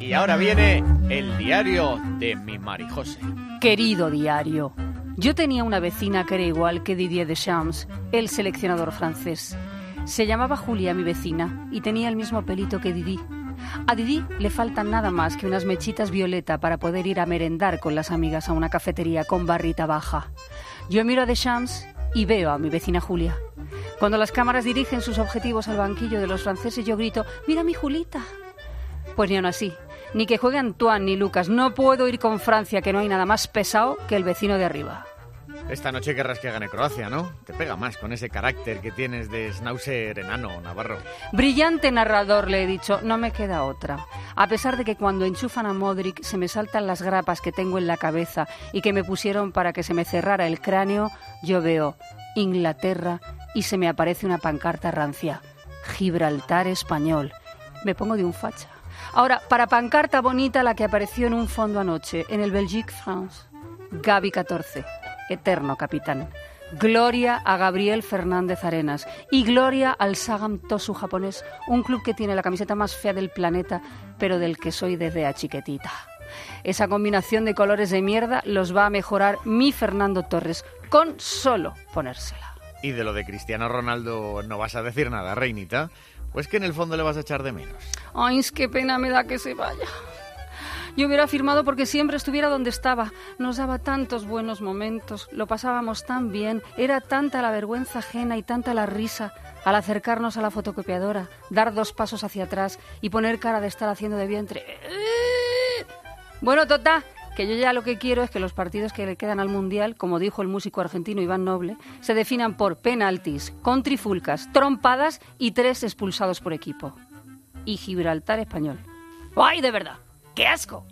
Y ahora viene el diario de mi Marijose. Querido diario, yo tenía una vecina que era igual que Didier Deschamps, el seleccionador francés. Se llamaba Julia, mi vecina, y tenía el mismo pelito que Didi. A Didi le faltan nada más que unas mechitas violeta para poder ir a merendar con las amigas a una cafetería con barrita baja. Yo miro a Deschamps y veo a mi vecina Julia. Cuando las cámaras dirigen sus objetivos al banquillo de los franceses, yo grito, mira mi Julita. Pues ni aún así, ni que juegue Antoine ni Lucas, no puedo ir con Francia, que no hay nada más pesado que el vecino de arriba. Esta noche querrás que gane Croacia, ¿no? Te pega más con ese carácter que tienes de schnauzer enano, Navarro. Brillante narrador, le he dicho, no me queda otra. A pesar de que cuando enchufan a Modric se me saltan las grapas que tengo en la cabeza y que me pusieron para que se me cerrara el cráneo, yo veo Inglaterra y se me aparece una pancarta rancia. Gibraltar español. Me pongo de un facha. Ahora, para pancarta bonita la que apareció en un fondo anoche, en el Belgique France. Gaby 14 eterno capitán. Gloria a Gabriel Fernández Arenas y gloria al Sagam Tosu japonés, un club que tiene la camiseta más fea del planeta, pero del que soy desde a chiquetita. Esa combinación de colores de mierda los va a mejorar mi Fernando Torres con solo ponérsela. Y de lo de Cristiano Ronaldo no vas a decir nada, Reinita. Pues que en el fondo le vas a echar de menos. Ay, es qué pena me da que se vaya. Yo hubiera firmado porque siempre estuviera donde estaba. Nos daba tantos buenos momentos, lo pasábamos tan bien, era tanta la vergüenza ajena y tanta la risa al acercarnos a la fotocopiadora, dar dos pasos hacia atrás y poner cara de estar haciendo de vientre. Bueno, Tota, que yo ya lo que quiero es que los partidos que le quedan al Mundial, como dijo el músico argentino Iván Noble, se definan por penaltis, contrifulcas, trompadas y tres expulsados por equipo. Y Gibraltar español. ¡Ay, de verdad! ¡Qué asco!